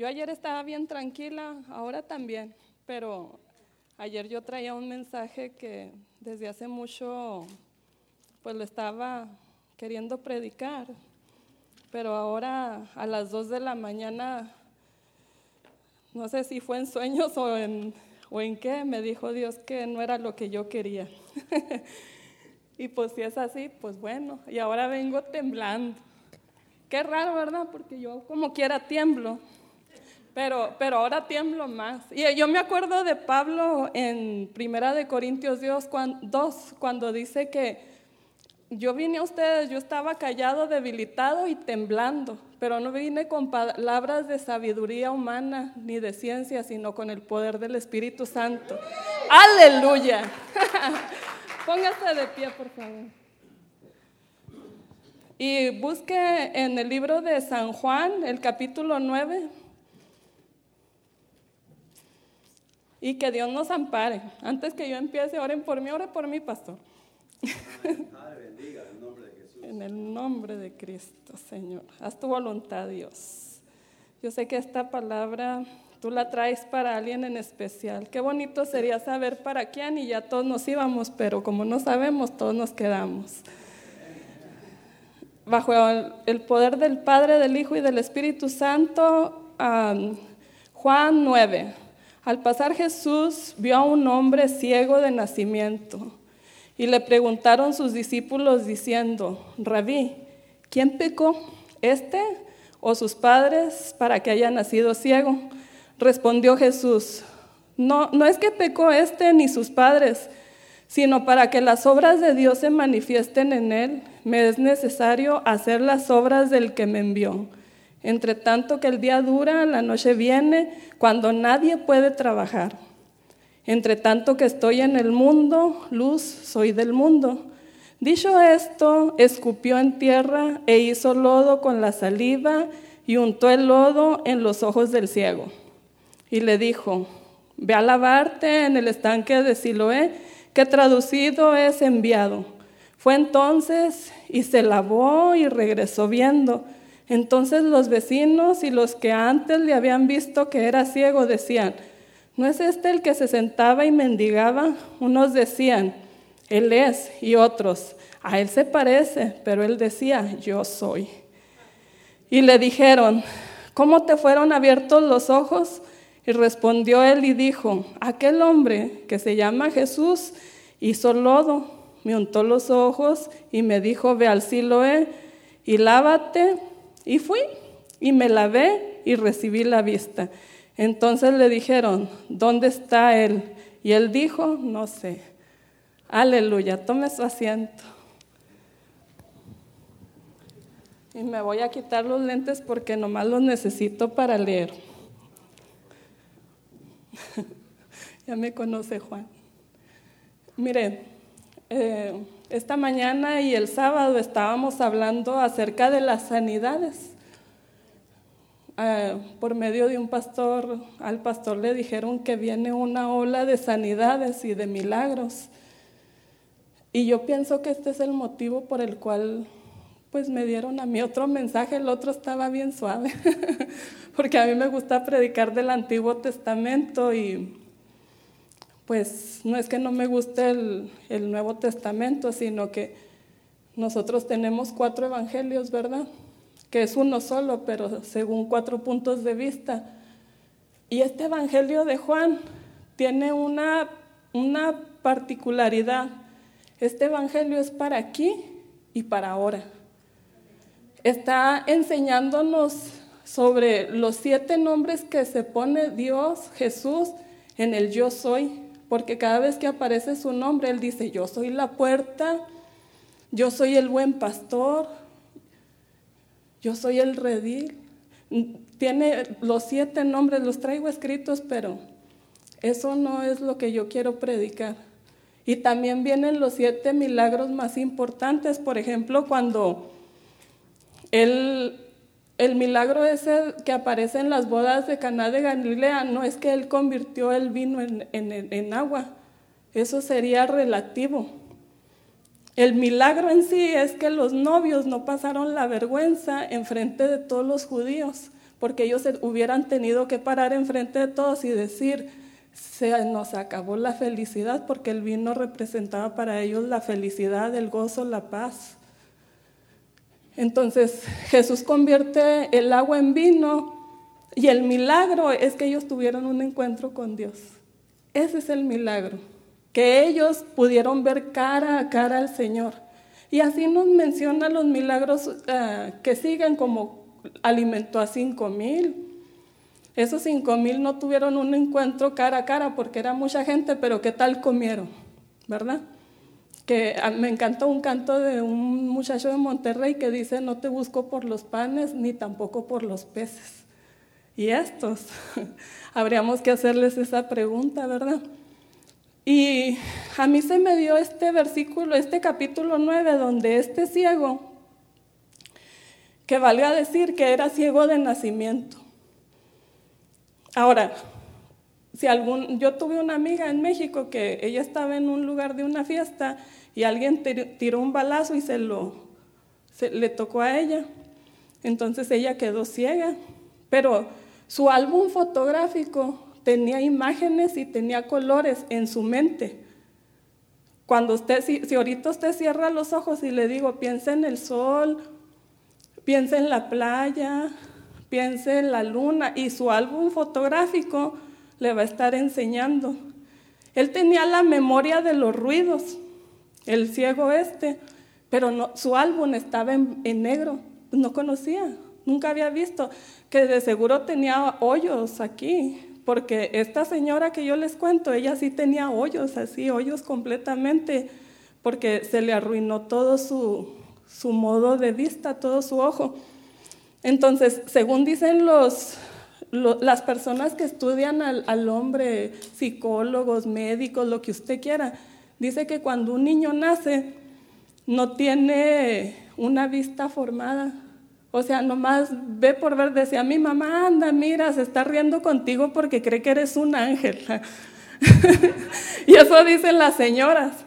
Yo ayer estaba bien tranquila, ahora también, pero ayer yo traía un mensaje que desde hace mucho pues lo estaba queriendo predicar, pero ahora a las dos de la mañana, no sé si fue en sueños o en, o en qué, me dijo Dios que no era lo que yo quería. y pues si es así, pues bueno, y ahora vengo temblando. Qué raro, ¿verdad? Porque yo como quiera tiemblo. Pero, pero ahora tiemblo más. Y yo me acuerdo de Pablo en Primera de Corintios 2 cuando dice que yo vine a ustedes, yo estaba callado, debilitado y temblando, pero no vine con palabras de sabiduría humana ni de ciencia, sino con el poder del Espíritu Santo. Aleluya. Póngase de pie, por favor. Y busque en el libro de San Juan, el capítulo 9. Y que Dios nos ampare. Antes que yo empiece, oren por mí, oren por mí, pastor. en el nombre de Cristo, Señor. Haz tu voluntad, Dios. Yo sé que esta palabra tú la traes para alguien en especial. Qué bonito sería saber para quién y ya todos nos íbamos, pero como no sabemos, todos nos quedamos. Bajo el poder del Padre, del Hijo y del Espíritu Santo, Juan 9. Al pasar Jesús vio a un hombre ciego de nacimiento y le preguntaron sus discípulos diciendo, Rabí, ¿quién pecó, este o sus padres, para que haya nacido ciego? Respondió Jesús, no, no es que pecó este ni sus padres, sino para que las obras de Dios se manifiesten en él, me es necesario hacer las obras del que me envió. Entre tanto que el día dura, la noche viene, cuando nadie puede trabajar. Entre tanto que estoy en el mundo, luz soy del mundo. Dicho esto, escupió en tierra e hizo lodo con la saliva y untó el lodo en los ojos del ciego. Y le dijo, ve a lavarte en el estanque de Siloé, que traducido es enviado. Fue entonces y se lavó y regresó viendo. Entonces los vecinos y los que antes le habían visto que era ciego decían, ¿no es este el que se sentaba y mendigaba? Unos decían, Él es, y otros, a Él se parece, pero Él decía, yo soy. Y le dijeron, ¿cómo te fueron abiertos los ojos? Y respondió él y dijo, aquel hombre que se llama Jesús hizo lodo, me untó los ojos y me dijo, ve al Siloé y lávate y fui y me lavé y recibí la vista. Entonces le dijeron, ¿dónde está él? Y él dijo, no sé. Aleluya, tome su asiento. Y me voy a quitar los lentes porque nomás los necesito para leer. ya me conoce Juan. Mire, eh, esta mañana y el sábado estábamos hablando acerca de las sanidades. Ah, por medio de un pastor, al pastor le dijeron que viene una ola de sanidades y de milagros. Y yo pienso que este es el motivo por el cual pues me dieron a mí otro mensaje, el otro estaba bien suave, porque a mí me gusta predicar del Antiguo Testamento y pues no es que no me guste el, Nuevo Testamento, sino que nosotros tenemos cuatro evangelios, ¿verdad? Que es uno solo, pero según cuatro puntos de vista. Y este evangelio de Juan tiene una, una particularidad. Este evangelio es para aquí y para ahora. Está enseñándonos sobre los siete nombres que se pone Dios, Jesús, en el yo soy porque cada vez que aparece su nombre, Él dice, yo soy la puerta, yo soy el buen pastor, yo soy el redil. Tiene los siete nombres, los traigo escritos, pero eso no es lo que yo quiero predicar. Y también vienen los siete milagros más importantes, por ejemplo, cuando Él el milagro ese que aparece en las bodas de Caná de Galilea no es que él convirtió el vino en, agua, eso sería relativo. El milagro en sí es que los novios no pasaron la vergüenza en frente de todos los judíos, porque ellos hubieran tenido que parar enfrente de todos y decir, se nos acabó la felicidad, porque el vino representaba para ellos la felicidad, el gozo, la paz. Entonces Jesús convierte el agua en vino y el milagro es que ellos tuvieron un encuentro con Dios. Ese es el milagro, que ellos pudieron ver cara a cara al Señor. Y así nos menciona los milagros uh, que siguen como alimentó a cinco mil. Esos cinco mil no tuvieron un encuentro cara a cara porque era mucha gente, pero ¿qué tal comieron? ¿Verdad? Que me encantó un canto de un muchacho de Monterrey que dice, no te busco por los panes ni tampoco por los peces. Y estos, habríamos que hacerles esa pregunta, ¿verdad? Y a mí se me dio este versículo, este capítulo 9, donde este ciego, que valga decir que era ciego de nacimiento. Ahora, si algún, yo tuve una amiga en México que ella estaba en un lugar de una fiesta y alguien tiró un balazo y se lo se, le tocó a ella. Entonces ella quedó ciega, pero su álbum fotográfico tenía imágenes y tenía colores en su mente. Cuando usted, si, ahorita usted cierra los ojos y le digo, piensa en el sol, piensa en la playa, piensa en la luna, y su álbum fotográfico le va a estar enseñando. Él tenía la memoria de los ruidos, el ciego este, pero su álbum estaba en, en negro, no conocía, nunca había visto, que de seguro tenía hoyos aquí, porque esta señora que yo les cuento, ella sí tenía hoyos, así, hoyos completamente, porque se le arruinó todo su, su modo de vista, todo su ojo. Entonces, según dicen los, las personas que estudian al, hombre, psicólogos, médicos, lo que usted quiera, dice que cuando un niño nace no tiene una vista formada, o sea, nomás ve por ver, decía, mi mamá anda, mira, se está riendo contigo porque cree que eres un ángel. y eso dicen las señoras.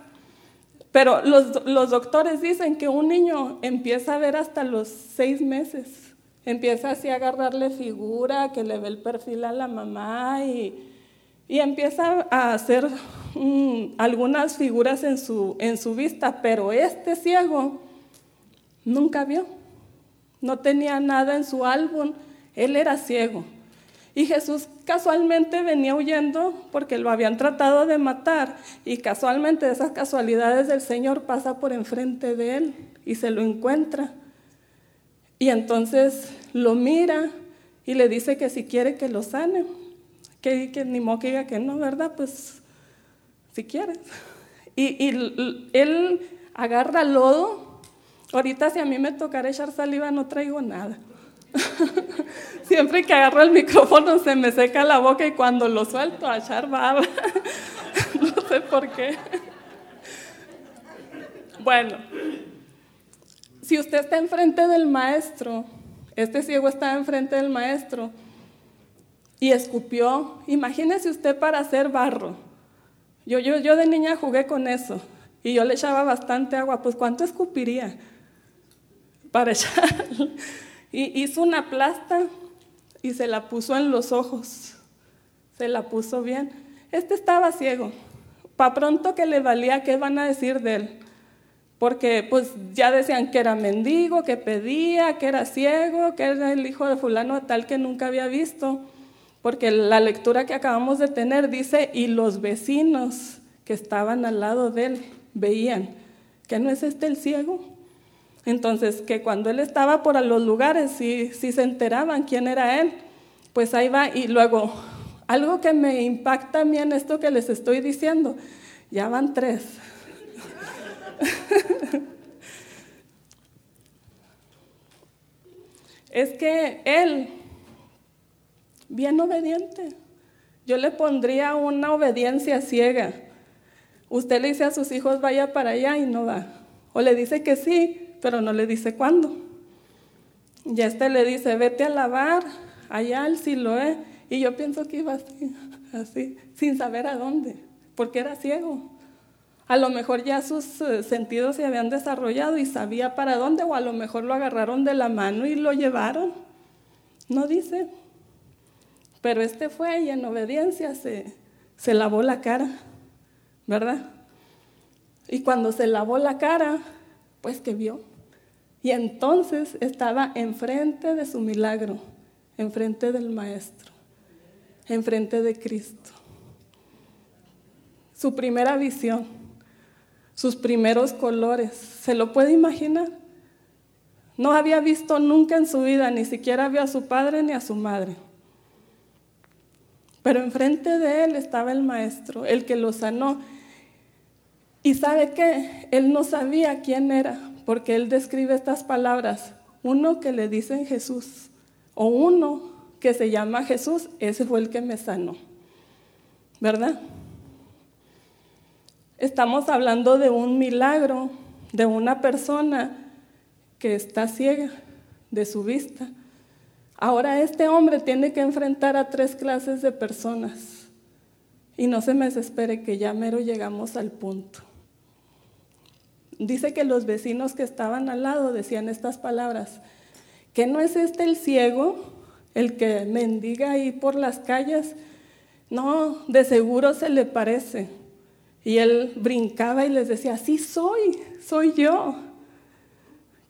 Pero los, doctores dicen que un niño empieza a ver hasta los seis meses. Empieza así a agarrarle figura, que le ve el perfil a la mamá y, y empieza a hacer mm, algunas figuras en su, en su vista. Pero este ciego nunca vio no tenía nada en su álbum, él era ciego. Y Jesús casualmente venía huyendo porque lo habían tratado de matar y casualmente esas casualidades del Señor pasa por enfrente de él y se lo encuentra. Y entonces lo mira y le dice que si quiere que lo sane, que, que ni modo que diga que no, ¿verdad? Pues si quieres. Y, y él agarra lodo Ahorita si a mí me tocara echar saliva no traigo nada. Siempre que agarro el micrófono se me seca la boca y cuando lo suelto a echar baba. no sé por qué. Bueno, si usted está enfrente del maestro, este ciego está enfrente del maestro y escupió, imagínese usted para hacer barro. Yo, yo, yo de niña jugué con eso y yo le echaba bastante agua, pues ¿cuánto escupiría? para echar. Y hizo una plasta y se la puso en los ojos. Se la puso bien. Este estaba ciego. Pa' pronto que le valía qué van a decir de él. Porque pues ya decían que era mendigo, que pedía, que era ciego, que era el hijo de fulano tal que nunca había visto. Porque la lectura que acabamos de tener dice, y los vecinos que estaban al lado de él veían, que no es este el ciego. Entonces, que cuando él estaba por los lugares, sí, se enteraban quién era él, pues ahí va. Y luego, algo que me impacta a mí en esto que les estoy diciendo, ya van tres. Es que él, bien obediente, yo le pondría una obediencia ciega. Usted le dice a sus hijos, vaya para allá y no va. O le dice que sí, pero no le dice cuándo. Ya este le dice, vete a lavar allá al Siloé. Y yo pienso que iba así, así, sin saber a dónde, porque era ciego. A lo mejor ya sus eh, sentidos se habían desarrollado y sabía para dónde, o a lo mejor lo agarraron de la mano y lo llevaron. No dice. Pero este fue y en obediencia se, se lavó la cara, ¿verdad? Y cuando se lavó la cara, pues que vio. Y entonces estaba enfrente de su milagro, enfrente del Maestro, enfrente de Cristo. Su primera visión, sus primeros colores, ¿se lo puede imaginar? No había visto nunca en su vida, ni siquiera vio a su padre ni a su madre. Pero enfrente de él estaba el maestro, el que lo sanó. Y sabe qué, él no sabía quién era, porque él describe estas palabras. Uno que le dicen Jesús, o uno que se llama Jesús, ese fue el que me sanó. ¿Verdad? Estamos hablando de un milagro, de una persona que está ciega de su vista. Ahora este hombre tiene que enfrentar a tres clases de personas. Y no se me desespere que ya mero llegamos al punto. Dice que los vecinos que estaban al lado decían estas palabras, que no es este el ciego, el que mendiga ahí por las calles, no, de seguro se le parece. Y él brincaba y les decía, sí soy, soy yo.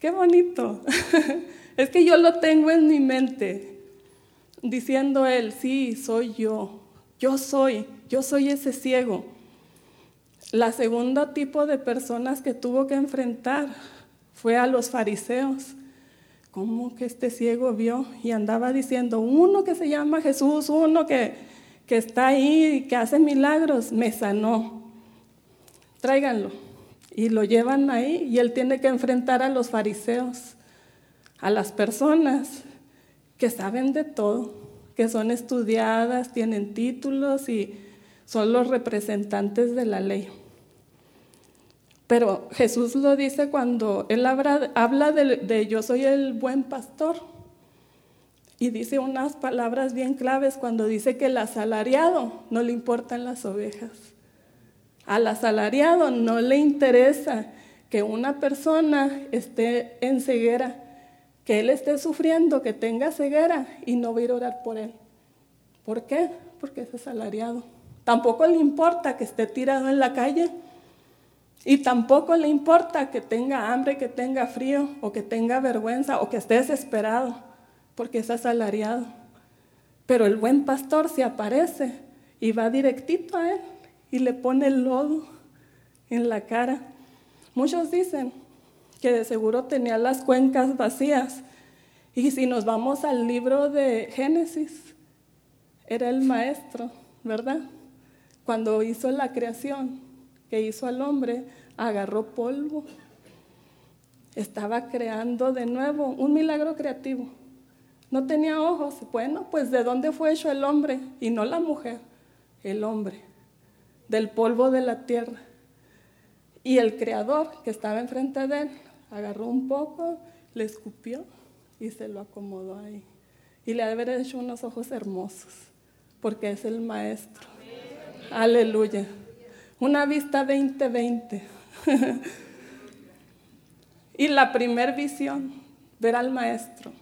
Qué bonito. es que yo lo tengo en mi mente, diciendo él, sí, soy yo, yo soy, yo soy ese ciego. La segunda tipo de personas que tuvo que enfrentar fue a los fariseos. ¿Cómo que este ciego vio y andaba diciendo, uno que se llama Jesús, uno que, que está ahí y que hace milagros, me sanó? Tráiganlo y lo llevan ahí y él tiene que enfrentar a los fariseos, a las personas que saben de todo, que son estudiadas, tienen títulos y son los representantes de la ley. Pero Jesús lo dice cuando él habla, de, de yo soy el buen pastor. Y dice unas palabras bien claves cuando dice que el asalariado no le importan las ovejas. Al asalariado no le interesa que una persona esté en ceguera, que él esté sufriendo, que tenga ceguera y no va a ir a orar por él. ¿Por qué? Porque es asalariado. Tampoco le importa que esté tirado en la calle y tampoco le importa que tenga hambre, que tenga frío o que tenga vergüenza o que esté desesperado, porque es asalariado. Pero el buen pastor se aparece y va directito a él y le pone el lodo en la cara. Muchos dicen que de seguro tenía las cuencas vacías. Y si nos vamos al libro de Génesis, era el maestro, ¿verdad? Cuando hizo la creación, que hizo al hombre, agarró polvo. Estaba creando de nuevo un milagro creativo. No tenía ojos. Bueno, pues ¿de dónde fue hecho el hombre? Y no la mujer, el hombre del polvo de la tierra. Y el creador que estaba enfrente de él agarró un poco, le escupió y se lo acomodó ahí. Y le ha hecho unos ojos hermosos, porque es el maestro. Aleluya. Una vista 2020. y la primer visión, ver al maestro,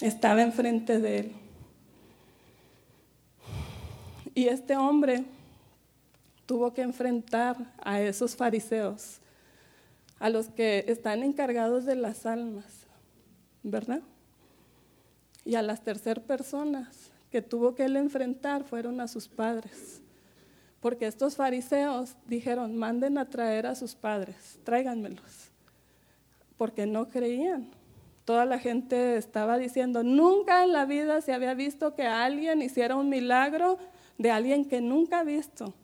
estaba enfrente de él. Y este hombre tuvo que enfrentar a esos fariseos, a los que están encargados de las almas, ¿verdad? Y a las tercer personas que tuvo que él enfrentar fueron a sus padres. Porque estos fariseos dijeron, manden a traer a sus padres, tráiganmelos. Porque no creían. Toda la gente estaba diciendo, nunca en la vida se había visto que alguien hiciera un milagro de alguien que nunca ha visto.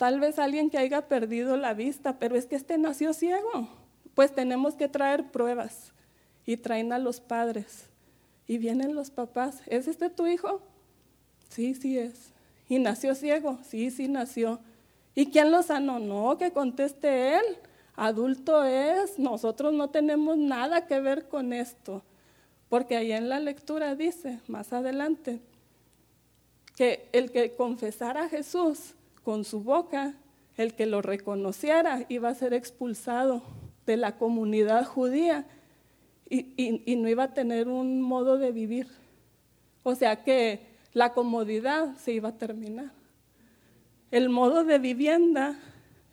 Tal vez alguien que haya perdido la vista, pero es que este nació ciego. Pues tenemos que traer pruebas y traen a los padres. Y vienen los papás. ¿Es este tu hijo? Sí, sí es. ¿Y nació ciego? Sí, sí nació. ¿Y quién lo sanó? No, que conteste él. Adulto es, nosotros no tenemos nada que ver con esto. Porque ahí en la lectura dice, más adelante, que el que confesara a Jesús con su boca, el que lo reconociera iba a ser expulsado de la comunidad judía y, no iba a tener un modo de vivir. O sea que la comodidad se iba a terminar. El modo de vivienda,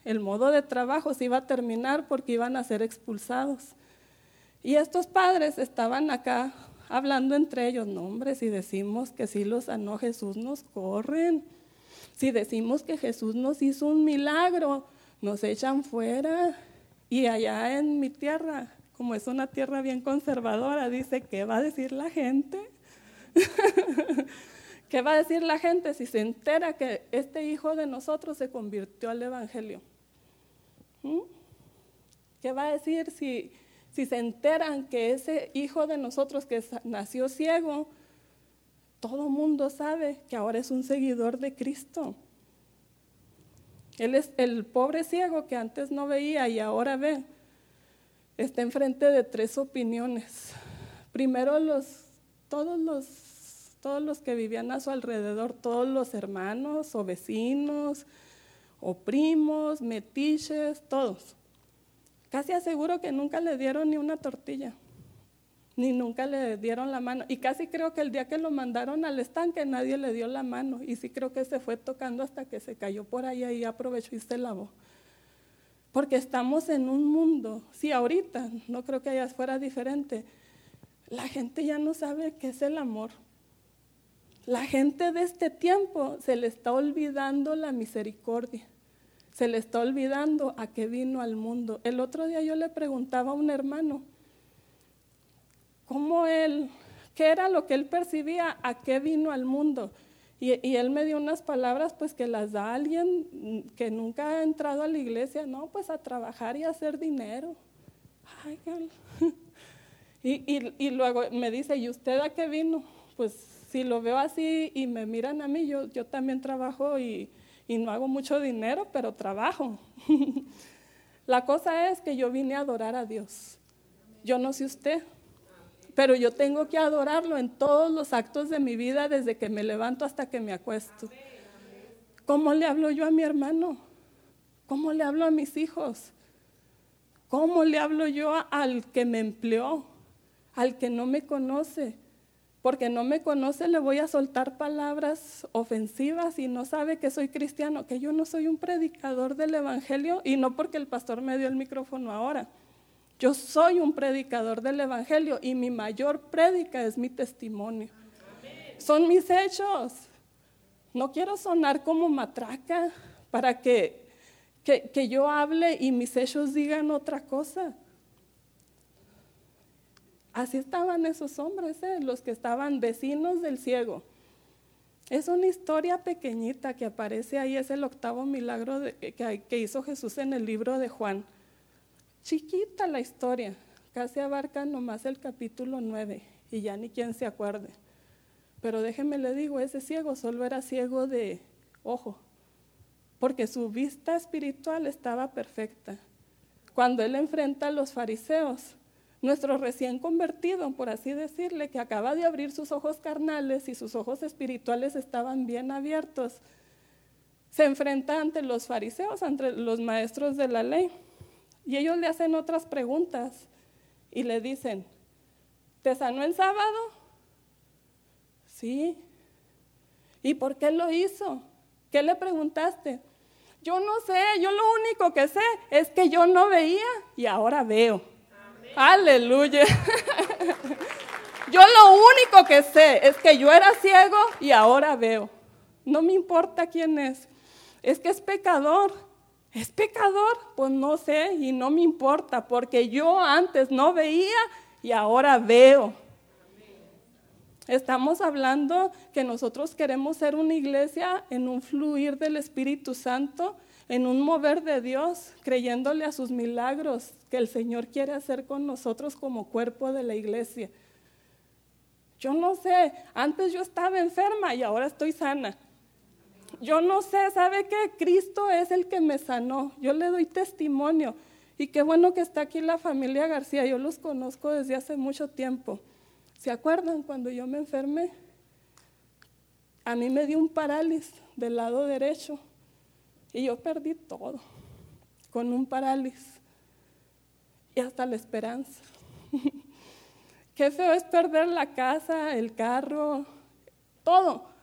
el modo de trabajo se iba a terminar porque iban a ser expulsados. Y estos padres estaban acá hablando entre ellos, no hombre, si decimos que sí los sanó Jesús, nos corren. Si decimos que Jesús nos hizo un milagro, nos echan fuera. Y allá en mi tierra como es una tierra bien conservadora, dice, ¿qué va a decir la gente? ¿Qué va a decir la gente si se entera que este hijo de nosotros se convirtió al Evangelio? ¿Mm? ¿Qué va a decir si, si se enteran que ese hijo de nosotros que nació ciego, todo mundo sabe que ahora es un seguidor de Cristo? Él es el pobre ciego que antes no veía y ahora ve está enfrente de tres opiniones. Primero, los, todos, los, todos los que vivían a su alrededor, todos los hermanos o vecinos o primos, metiches, todos. Casi aseguro que nunca le dieron ni una tortilla, ni nunca le dieron la mano. Y casi creo que el día que lo mandaron al estanque nadie le dio la mano. Y sí creo que se fue tocando hasta que se cayó por ahí y aprovechó y se lavó. Porque estamos en un mundo, sí, ahorita, no creo que allá fuera diferente. La gente ya no sabe qué es el amor. La gente de este tiempo se le está olvidando la misericordia. Se le está olvidando a qué vino al mundo. El otro día yo le preguntaba a un hermano, ¿cómo él, qué era lo que él percibía, a qué vino al mundo? Y, él me dio unas palabras pues que las da alguien que nunca ha entrado a la iglesia, no, pues a trabajar y a hacer dinero. y, y, luego me dice, ¿y usted a qué vino? Pues si lo veo así y me miran a mí, yo, también trabajo y no hago mucho dinero, pero trabajo. la cosa es que yo vine a adorar a Dios. Yo no sé usted, pero yo tengo que adorarlo en todos los actos de mi vida, desde que me levanto hasta que me acuesto. ¿Cómo le hablo yo a mi hermano? ¿Cómo le hablo a mis hijos? ¿Cómo le hablo yo al que me empleó? Al que no me conoce. Porque no me conoce le voy a soltar palabras ofensivas y no sabe que soy cristiano, que yo no soy un predicador del Evangelio y no porque el pastor me dio el micrófono ahora. Yo soy un predicador del Evangelio y mi mayor prédica es mi testimonio. Son mis hechos. No quiero sonar como matraca para que, que, yo hable y mis hechos digan otra cosa. Así estaban esos hombres, ¿eh? los que estaban vecinos del ciego. Es una historia pequeñita que aparece ahí, es el octavo milagro que, que hizo Jesús en el libro de Juan. Chiquita la historia, casi abarca nomás el capítulo 9 y ya ni quien se acuerde. Pero déjeme le digo, ese ciego solo era ciego de ojo, porque su vista espiritual estaba perfecta. Cuando él enfrenta a los fariseos, nuestro recién convertido, por así decirle, que acaba de abrir sus ojos carnales y sus ojos espirituales estaban bien abiertos, se enfrenta ante los fariseos, ante los maestros de la ley. Y ellos le hacen otras preguntas y le dicen, ¿te sanó el sábado? Sí. ¿Y por qué lo hizo? ¿Qué le preguntaste? Yo no sé, yo lo único que sé es que yo no veía y ahora veo. Aleluya. yo lo único que sé es que yo era ciego y ahora veo. No me importa quién es. Es que es pecador. ¿Es pecador? Pues no sé y no me importa porque yo antes no veía y ahora veo. Estamos hablando que nosotros queremos ser una iglesia en un fluir del Espíritu Santo, en un mover de Dios, creyéndole a sus milagros que el Señor quiere hacer con nosotros como cuerpo de la iglesia. Yo no sé, antes yo estaba enferma y ahora estoy sana. Yo no sé, ¿sabe qué? Cristo es el que me sanó. Yo le doy testimonio. Y qué bueno que está aquí la familia García. Yo los conozco desde hace mucho tiempo. ¿Se acuerdan cuando yo me enfermé? A mí me dio un parálisis del lado derecho y yo perdí todo con un parálisis y hasta la esperanza. Qué feo es perder la casa, el carro, todo.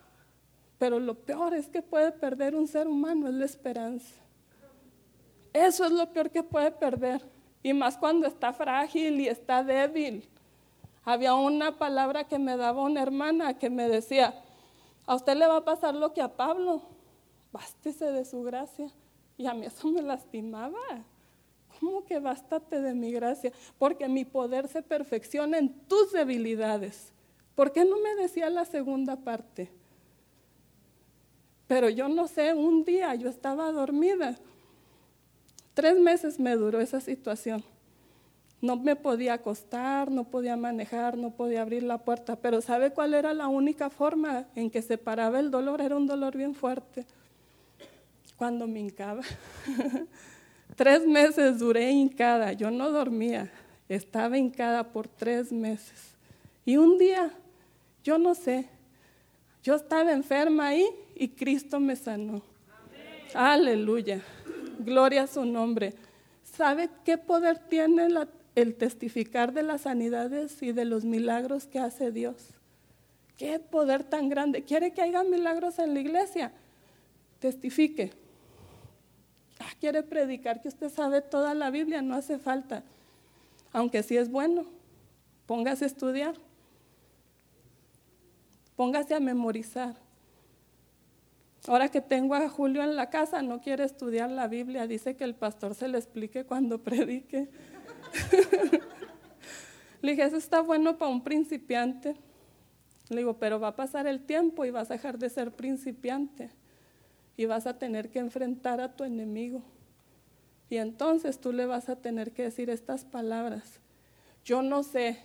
Pero lo peor es que puede perder un ser humano, es la esperanza. Eso es lo peor que puede perder. Y más cuando está frágil y está débil. Había una palabra que me daba una hermana que me decía, a usted le va a pasar lo que a Pablo, bástese de su gracia. Y a mí eso me lastimaba. ¿Cómo que bástate de mi gracia? Porque mi poder se perfecciona en tus debilidades. ¿Por qué no me decía la segunda parte? Pero yo no sé, un día yo estaba dormida. Tres meses me duró esa situación. No me podía acostar, no podía manejar, no podía abrir la puerta. Pero ¿sabe cuál era la única forma en que se paraba el dolor? Era un dolor bien fuerte. Cuando me hincaba. tres meses duré hincada. Yo no dormía. Estaba hincada por tres meses. Y un día, yo no sé, yo estaba enferma ahí y Cristo me sanó. Aleluya. Gloria a su nombre. ¿Sabe qué poder tiene el testificar de las sanidades y de los milagros que hace Dios? ¿Qué poder tan grande? ¿Quiere que haya milagros en la iglesia? Testifique. Ah, ¿Quiere predicar que usted sabe toda la Biblia? No hace falta. Aunque sí es bueno, póngase a estudiar. Póngase a memorizar. Ahora que tengo a Julio en la casa, no quiere estudiar la Biblia, dice que el pastor se le explique cuando predique. Le dije, eso está bueno para un principiante. Le digo, pero va a pasar el tiempo y vas a dejar de ser principiante y vas a tener que enfrentar a tu enemigo. Y entonces tú le vas a tener que decir estas palabras. Yo no sé,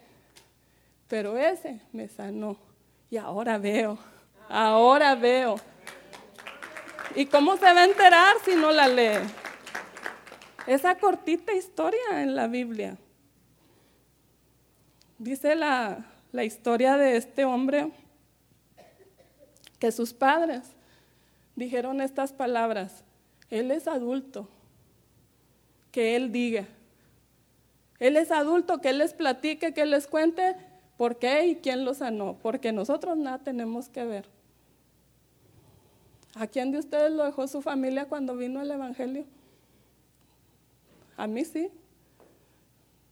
pero ese me sanó. Y ahora veo, ahora veo ¿Y cómo se va a enterar si no la lee? Esa cortita historia en la Biblia. Dice la, la historia de este hombre que sus padres dijeron estas palabras. Él es adulto, que él diga. Él es adulto, que él les platique, que él les cuente por qué y quién lo sanó, porque nosotros nada tenemos que ver. ¿A quién de ustedes lo dejó su familia cuando vino el Evangelio? A mí sí.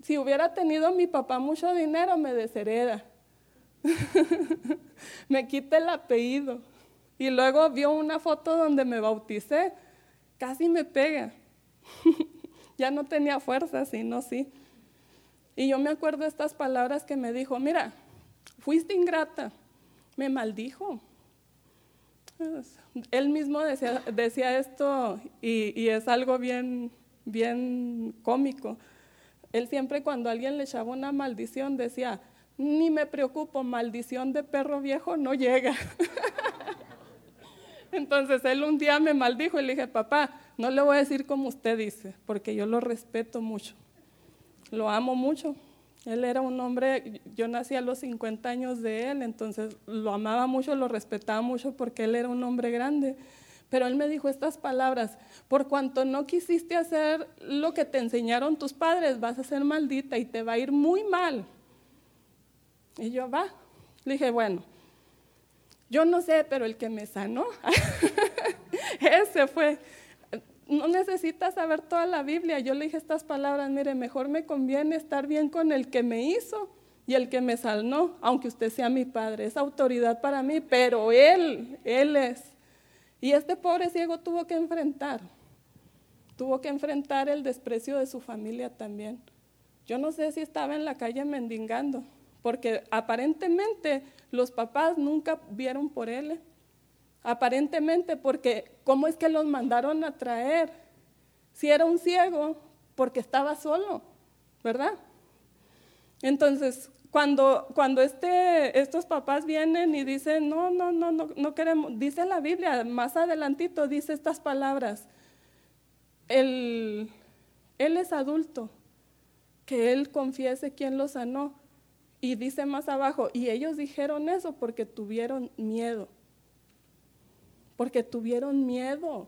Si hubiera tenido mi papá mucho dinero, me deshereda. me quita el apellido. Y luego vio una foto donde me bauticé. Casi me pega. ya no tenía fuerza, sino sí. Y yo me acuerdo estas palabras que me dijo, mira, fuiste ingrata, me maldijo. Él mismo decía, decía esto y, es algo bien, bien cómico. Él siempre cuando alguien le echaba una maldición decía, ni me preocupo, maldición de perro viejo no llega. Entonces él un día me maldijo y le dije, papá, no le voy a decir como usted dice, porque yo lo respeto mucho, lo amo mucho. Él era un hombre, yo nací a los 50 años de él, entonces lo amaba mucho, lo respetaba mucho porque él era un hombre grande. Pero él me dijo estas palabras, por cuanto no quisiste hacer lo que te enseñaron tus padres, vas a ser maldita y te va a ir muy mal. Y yo, va. Le dije, bueno, yo no sé, pero el que me sanó, ese fue no necesitas saber toda la Biblia. Yo le dije estas palabras, mire, mejor me conviene estar bien con el que me hizo y el que me salnó, aunque usted sea mi padre. Es autoridad para mí, pero él, él es. Y este pobre ciego tuvo que enfrentar, tuvo que enfrentar el desprecio de su familia también. Yo no sé si estaba en la calle mendigando, porque aparentemente los papás nunca vieron por él aparentemente porque ¿cómo es que los mandaron a traer? Si era un ciego, porque estaba solo, ¿verdad? Entonces, cuando, cuando este, estos papás vienen y dicen, no, no, no, no, no queremos, dice la Biblia, más adelantito dice estas palabras, él es adulto, que él confiese quién lo sanó. Y dice más abajo, y ellos dijeron eso porque tuvieron miedo porque tuvieron miedo.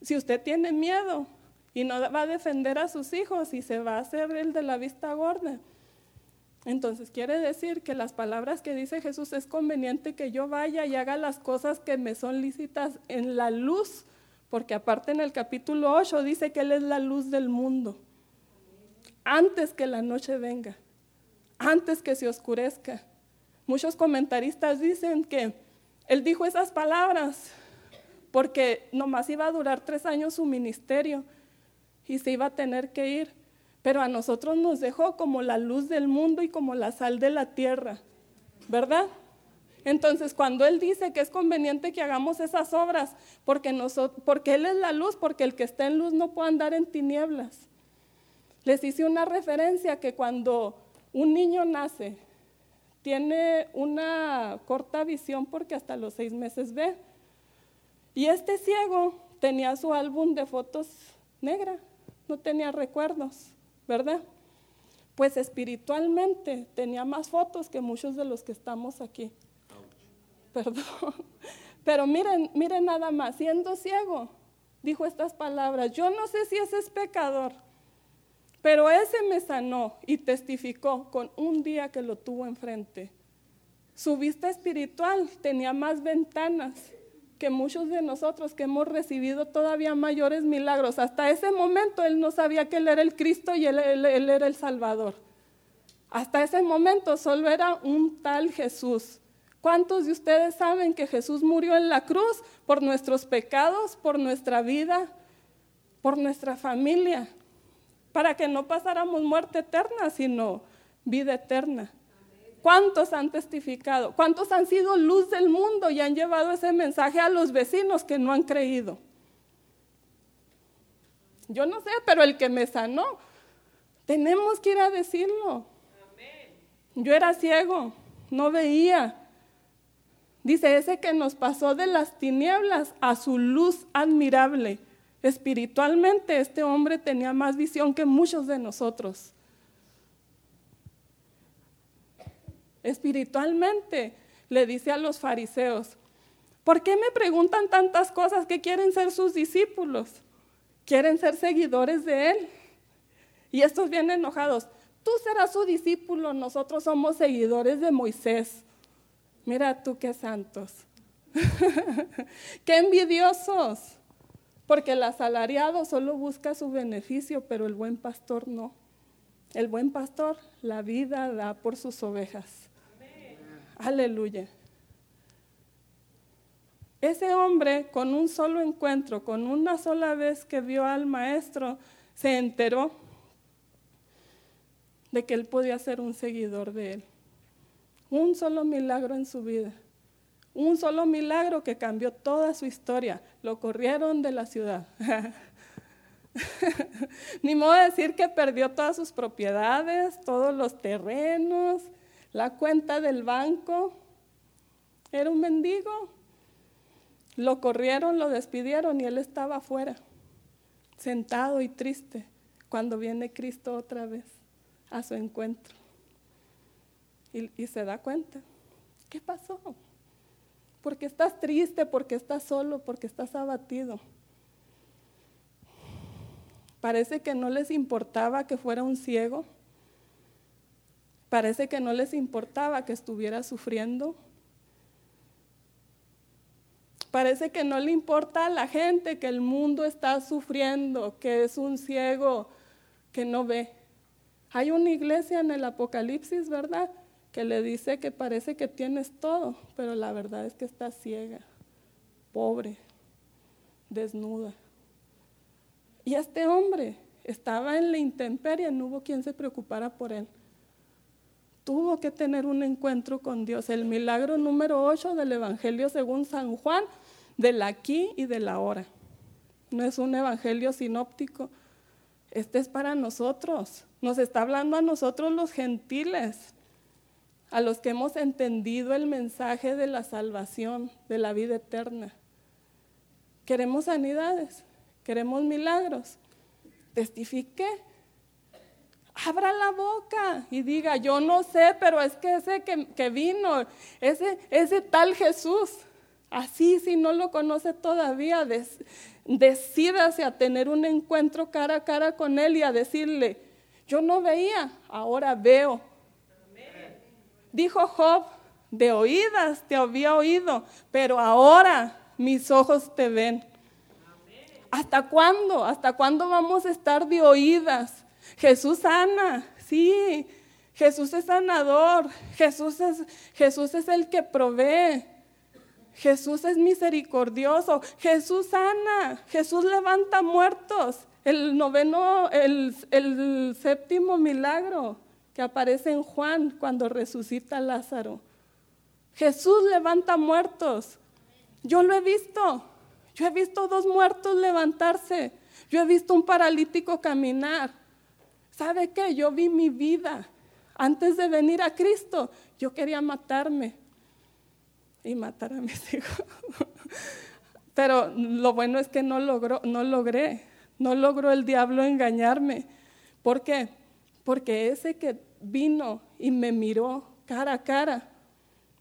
Si usted tiene miedo y no va a defender a sus hijos y se va a hacer el de la vista gorda, Entonces quiere decir que las palabras que dice Jesús es conveniente que yo vaya y haga las cosas que me son lícitas en la luz, porque aparte en el capítulo 8 dice que Él es la luz del mundo, antes que la noche venga, antes que se oscurezca. Muchos comentaristas dicen que Él dijo esas palabras porque nomás iba a durar tres años su ministerio y se iba a tener que ir pero a nosotros nos dejó como la luz del mundo y como la sal de la tierra, ¿verdad? Entonces, cuando Él dice que es conveniente que hagamos esas obras, porque, porque Él es la luz, porque el que está en luz no puede andar en tinieblas. Les hice una referencia que cuando un niño nace, tiene una corta visión porque hasta los seis meses ve. Y este ciego tenía su álbum de fotos negra, no tenía recuerdos. ¿verdad? Pues espiritualmente tenía más fotos que muchos de los que estamos aquí. Perdón. Pero miren, miren nada más, siendo ciego, dijo estas palabras, yo no sé si ese es pecador, pero ese me sanó y testificó con un día que lo tuvo enfrente. Su vista espiritual tenía más ventanas que muchos de nosotros que hemos recibido todavía mayores milagros. Hasta ese momento él no sabía que él era el Cristo y él, era el Salvador. Hasta ese momento solo era un tal Jesús. ¿Cuántos de ustedes saben que Jesús murió en la cruz por nuestros pecados, por nuestra vida, por nuestra familia? Para que no pasáramos muerte eterna, sino vida eterna. ¿Cuántos han testificado? ¿Cuántos han sido luz del mundo y han llevado ese mensaje a los vecinos que no han creído? Yo no sé, pero el que me sanó, tenemos que ir a decirlo. Yo era ciego, no veía. Dice, ese que nos pasó de las tinieblas a su luz admirable. Espiritualmente este hombre tenía más visión que muchos de nosotros. espiritualmente, le dice a los fariseos, ¿por qué me preguntan tantas cosas que quieren ser sus discípulos? Quieren ser seguidores de Él. Y estos vienen enojados, tú serás su discípulo, nosotros somos seguidores de Moisés. Mira tú qué santos, qué envidiosos, porque el asalariado solo busca su beneficio, pero el buen pastor no. El buen pastor la vida da por sus ovejas. Aleluya. Ese hombre con un solo encuentro, con una sola vez que vio al maestro, se enteró de que él podía ser un seguidor de él. Un solo milagro en su vida. Un solo milagro que cambió toda su historia. Lo corrieron de la ciudad. Ni modo de decir que perdió todas sus propiedades, todos los terrenos, la cuenta del banco. Era un mendigo. Lo corrieron, lo despidieron y él estaba afuera, sentado y triste, cuando viene Cristo otra vez a su encuentro. Y, y se da cuenta, ¿qué pasó? Porque estás triste, porque estás solo, porque estás abatido. Parece que no les importaba que fuera un ciego Parece que no les importaba que estuviera sufriendo. Parece que no le importa a la gente que el mundo está sufriendo, que es un ciego que no ve. Hay una iglesia en el Apocalipsis, ¿verdad? Que le dice que parece que tienes todo, pero la verdad es que está ciega, pobre, desnuda. Y este hombre estaba en la intemperie, no hubo quien se preocupara por él tuvo que tener un encuentro con Dios. El milagro número 8 del Evangelio según San Juan, del aquí y del ahora. No es un evangelio sinóptico. Este es para nosotros. Nos está hablando a nosotros los gentiles, a los que hemos entendido el mensaje de la salvación, de la vida eterna. Queremos sanidades, queremos milagros. Testifique abra la boca y diga, yo no sé, pero es que ese que, vino, ese, ese tal Jesús, así si no lo conoce todavía, decídase a tener un encuentro cara a cara con Él y a decirle, yo no veía, ahora veo. Dijo Job, de oídas te había oído, pero ahora mis ojos te ven. ¿Hasta cuándo? ¿Hasta cuándo vamos a estar de oídas? Jesús sana, sí. Jesús es sanador. Jesús es, Jesús es el que provee. Jesús es misericordioso. Jesús sana. Jesús levanta muertos. El noveno, el, el séptimo milagro que aparece en Juan cuando resucita Lázaro. Jesús levanta muertos. Yo lo he visto. Yo he visto dos muertos levantarse. Yo he visto un paralítico caminar. ¿Sabe qué? Yo vi mi vida. Antes de venir a Cristo, yo quería matarme y matar a mis hijos. Pero lo bueno es que no, logró, no logré, no logró el diablo engañarme. ¿Por qué? Porque ese que vino y me miró cara a cara,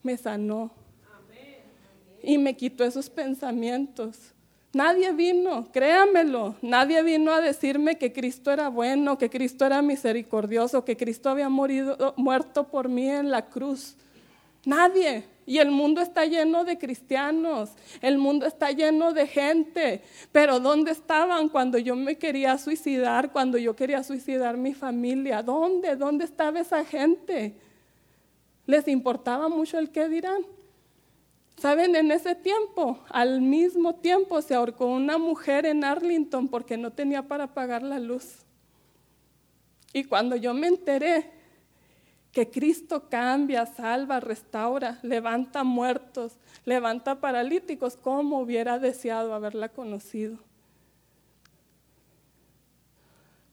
me sanó y me quitó esos pensamientos. Nadie vino, créamelo, nadie vino a decirme que Cristo era bueno, que Cristo era misericordioso, que Cristo había morido, muerto por mí en la cruz. Nadie. Y el mundo está lleno de cristianos, el mundo está lleno de gente. Pero ¿dónde estaban cuando yo me quería suicidar, cuando yo quería suicidar mi familia? ¿Dónde? ¿Dónde estaba esa gente? ¿Les importaba mucho el qué dirán? Saben, en ese tiempo, al mismo tiempo se ahorcó una mujer en Arlington porque no tenía para pagar la luz. Y cuando yo me enteré que Cristo cambia, salva, restaura, levanta muertos, levanta paralíticos, ¿cómo hubiera deseado haberla conocido?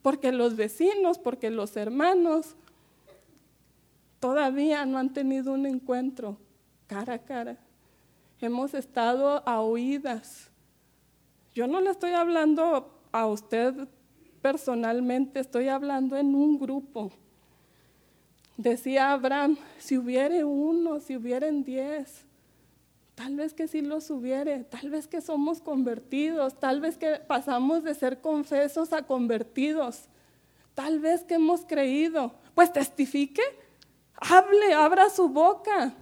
Porque los vecinos, porque los hermanos todavía no han tenido un encuentro cara a cara hemos estado a oídas. Yo no le estoy hablando a usted personalmente, estoy hablando en un grupo. Decía Abraham, si hubiere uno, si hubieran diez, tal vez que sí los hubiere, tal vez que somos convertidos, tal vez que pasamos de ser confesos a convertidos, tal vez que hemos creído. Pues testifique, hable, abra su boca.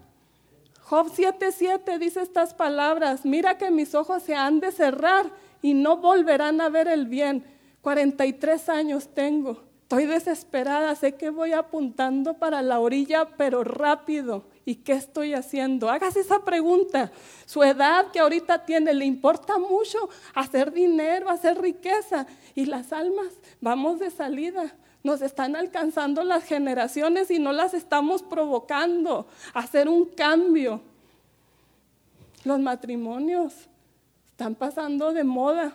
Job 7:7 dice estas palabras, mira que mis ojos se han de cerrar y no volverán a ver el bien. 43 años tengo, estoy desesperada, sé que voy apuntando para la orilla, pero rápido. ¿Y qué estoy haciendo? Hágase esa pregunta. Su edad que ahorita tiene, ¿le importa mucho hacer dinero, hacer riqueza? Y las almas, vamos de salida. Nos están alcanzando las generaciones y no las estamos provocando hacer un cambio. Los matrimonios están pasando de moda.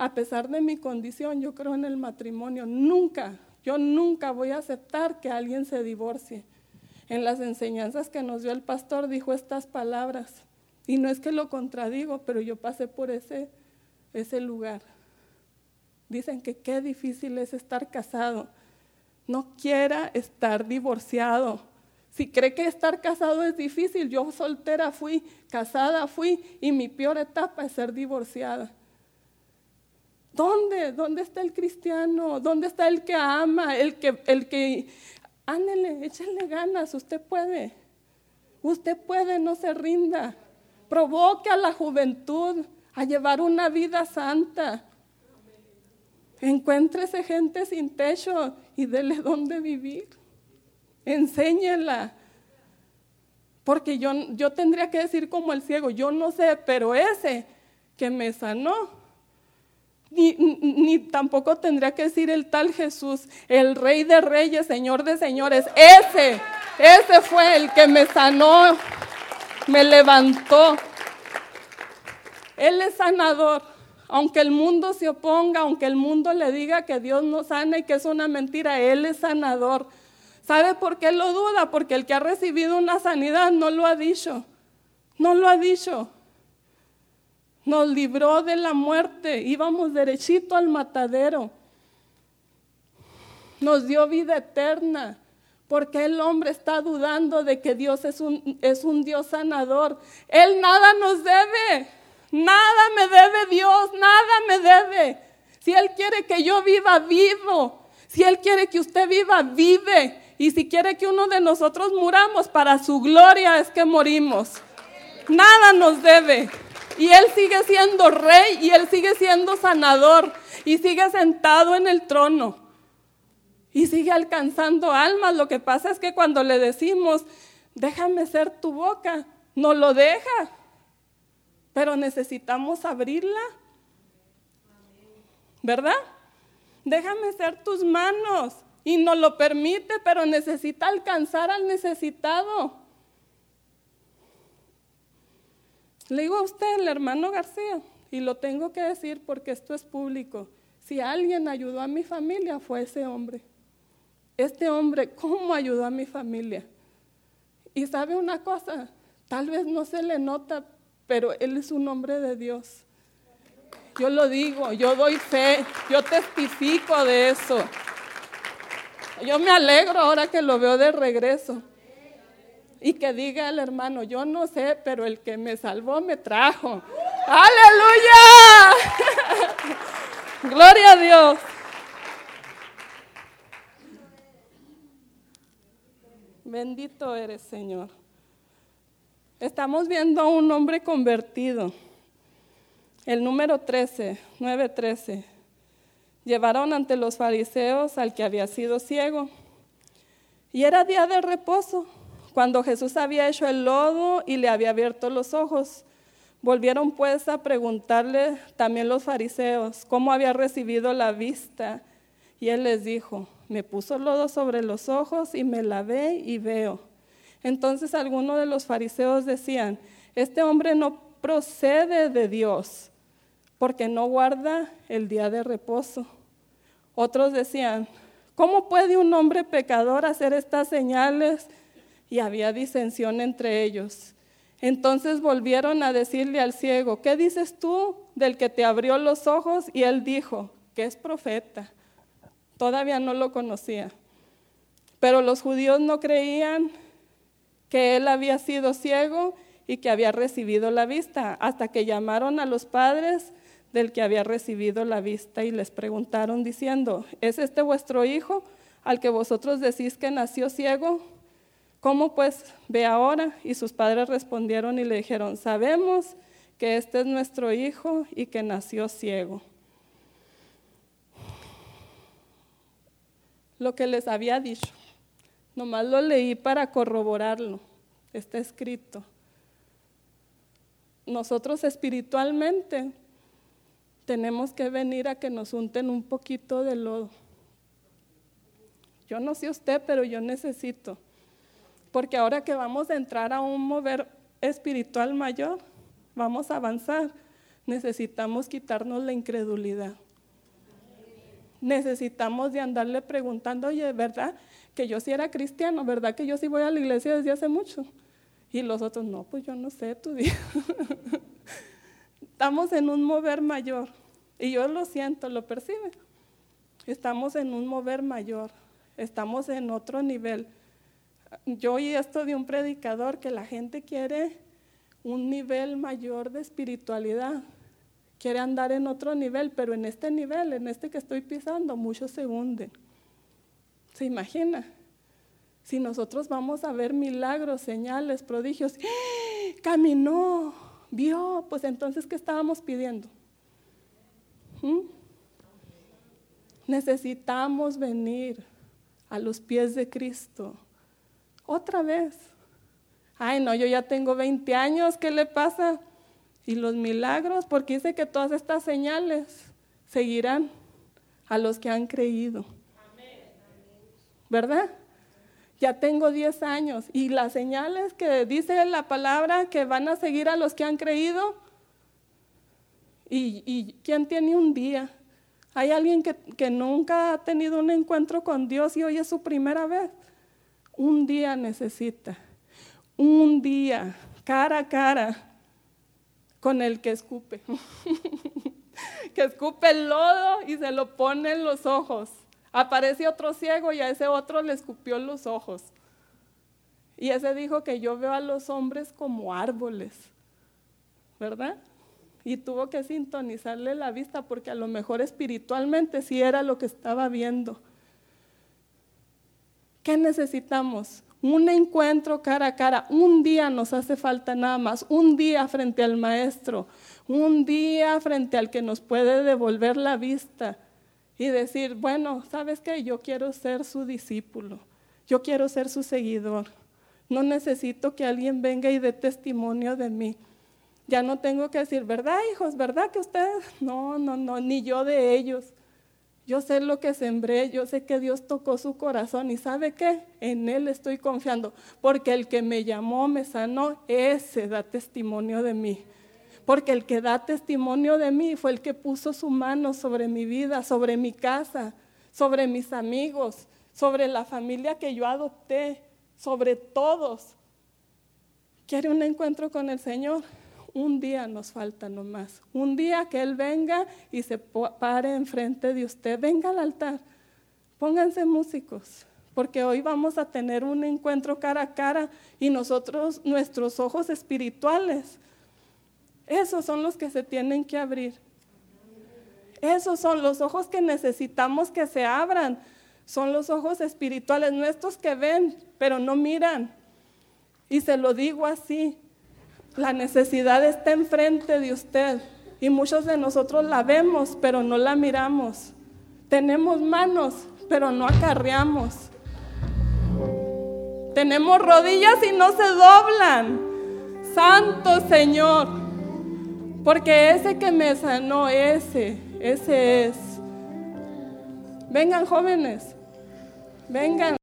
A pesar de mi condición, yo creo en el matrimonio. Nunca, yo nunca voy a aceptar que alguien se divorcie. En las enseñanzas que nos dio el pastor dijo estas palabras. Y no es que lo contradigo, pero yo pasé por ese, ese lugar. Dicen que qué difícil es estar casado. No quiera estar divorciado. Si cree que estar casado es difícil, yo soltera fui, casada fui y mi peor etapa es ser divorciada. ¿Dónde? ¿Dónde está el cristiano? ¿Dónde está el que ama? El que, el que, ándele, échale ganas, usted puede. Usted puede, no se rinda. Provoque a la juventud a llevar una vida santa. Encuéntrese gente sin techo y dele dónde vivir. Enséñela. Porque yo, yo tendría que decir como el ciego, yo no sé, pero ese que me sanó, ni, tampoco tendría que decir el tal Jesús, el rey de reyes, señor de señores. Ese, ese fue el que me sanó, me levantó. Él es sanador aunque el mundo se oponga, aunque el mundo le diga que Dios no sana y que es una mentira, Él es sanador. ¿Sabe por qué lo duda? Porque el que ha recibido una sanidad no lo ha dicho. No lo ha dicho. Nos libró de la muerte, íbamos derechito al matadero. Nos dio vida eterna. Porque el hombre está dudando de que Dios es un, es un Dios sanador. Él nada nos debe. Nada me debe Dios, nada me debe. Si Él quiere que yo viva, vivo. Si Él quiere que usted viva, vive. Y si quiere que uno de nosotros muramos, para su gloria es que morimos. Nada nos debe. Y Él sigue siendo rey y Él sigue siendo sanador y sigue sentado en el trono y sigue alcanzando almas. Lo que pasa es que cuando le decimos, déjame ser tu boca, no lo deja. Pero necesitamos abrirla. ¿Verdad? Déjame ser tus manos. Y no lo permite, pero necesita alcanzar al necesitado. Le digo a usted, el hermano García, y lo tengo que decir porque esto es público. Si alguien ayudó a mi familia, fue ese hombre. Este hombre, ¿cómo ayudó a mi familia? Y sabe una cosa, tal vez no se le nota, pero él es un hombre de Dios. Yo lo digo, yo doy fe, yo testifico de eso. Yo me alegro ahora que lo veo de regreso y que diga el hermano, yo no sé, pero el que me salvó me trajo. Aleluya. Gloria a Dios. Bendito eres, Señor. Estamos viendo a un hombre convertido. El número 13, 9:13. Llevaron ante los fariseos al que había sido ciego. Y era día de reposo cuando Jesús había hecho el lodo y le había abierto los ojos. Volvieron pues a preguntarle también los fariseos cómo había recibido la vista. Y él les dijo, me puso lodo sobre los ojos y me lavé y veo. Entonces algunos de los fariseos decían, este hombre no procede de Dios porque no guarda el día de reposo. Otros decían, ¿cómo puede un hombre pecador hacer estas señales? Y había disensión entre ellos. Entonces volvieron a decirle al ciego, ¿qué dices tú del que te abrió los ojos? Y él dijo, que es profeta. Todavía no lo conocía. Pero los judíos no creían que él había sido ciego y que había recibido la vista, hasta que llamaron a los padres del que había recibido la vista y les preguntaron diciendo, ¿es este vuestro hijo al que vosotros decís que nació ciego? ¿Cómo pues ve ahora? Y sus padres respondieron y le dijeron, sabemos que este es nuestro hijo y que nació ciego. Lo que les había dicho, nomás lo leí para corroborarlo, está escrito. Nosotros espiritualmente tenemos que venir a que nos unten un poquito de lodo. Yo no sé usted, pero yo necesito porque ahora que vamos a entrar a un mover espiritual mayor, vamos a avanzar, necesitamos quitarnos la incredulidad. Necesitamos de andarle preguntando, oye, ¿verdad? Que yo sí era cristiano, ¿verdad? Que yo sí voy a la iglesia desde hace mucho. Y los otros, no, pues yo no sé, tú. Estamos en un mover mayor. Y yo lo siento, lo percibe. Estamos en un mover mayor. Estamos en otro nivel yo oí esto de un predicador que la gente quiere un nivel mayor de espiritualidad, quiere andar en otro nivel, pero en este nivel, en este que estoy pisando, muchos se hunden. ¿Se imagina? Si nosotros vamos a ver milagros, señales, prodigios, ¡Ah! caminó, vio, pues entonces, ¿qué estábamos pidiendo? ¿Mm? Necesitamos venir a los pies de Cristo otra vez. Ay, no, yo ya tengo 20 años, ¿qué le pasa? Y los milagros, porque dice que todas estas señales seguirán a los que han creído. ¿Verdad? Ya tengo 10 años y las señales que dice la palabra que van a seguir a los que han creído. ¿Y, quién tiene un día? ¿Hay alguien que nunca ha tenido un encuentro con Dios y hoy es su primera vez? Un día necesita, un día, cara a cara, con el que escupe, que escupe el lodo y se lo pone en los ojos. Aparece otro ciego y a ese otro le escupió los ojos. Y ese dijo que yo veo a los hombres como árboles, ¿verdad? Y tuvo que sintonizarle la vista porque a lo mejor espiritualmente sí era lo que estaba viendo ¿Qué necesitamos? Un encuentro cara a cara. Un día nos hace falta nada más. Un día frente al maestro. Un día frente al que nos puede devolver la vista y decir, bueno, ¿sabes qué? Yo quiero ser su discípulo. Yo quiero ser su seguidor. No necesito que alguien venga y dé testimonio de mí. Ya no tengo que decir, ¿verdad, hijos? ¿Verdad que ustedes? No, no, no, ni yo de ellos. Yo sé lo que sembré, yo sé que Dios tocó su corazón y ¿sabe qué? En Él estoy confiando, porque el que me llamó, me sanó, ese da testimonio de mí. Porque el que da testimonio de mí fue el que puso su mano sobre mi vida, sobre mi casa, sobre mis amigos, sobre la familia que yo adopté, sobre todos. ¿Quiere un encuentro con el Señor? Un día nos falta nomás. Un día que Él venga y se pare enfrente de usted. Venga al altar. Pónganse músicos. Porque hoy vamos a tener un encuentro cara a cara y nosotros, nuestros ojos espirituales, esos son los que se tienen que abrir. Esos son los ojos que necesitamos que se abran. Son los ojos espirituales nuestros que ven, pero no miran. Y se lo digo así, la necesidad está enfrente de usted y muchos de nosotros la vemos, pero no la miramos. Tenemos manos, pero no acarreamos. Tenemos rodillas y no se doblan. Santo Señor, porque ese que me sanó, ese, ese es. Vengan jóvenes, vengan.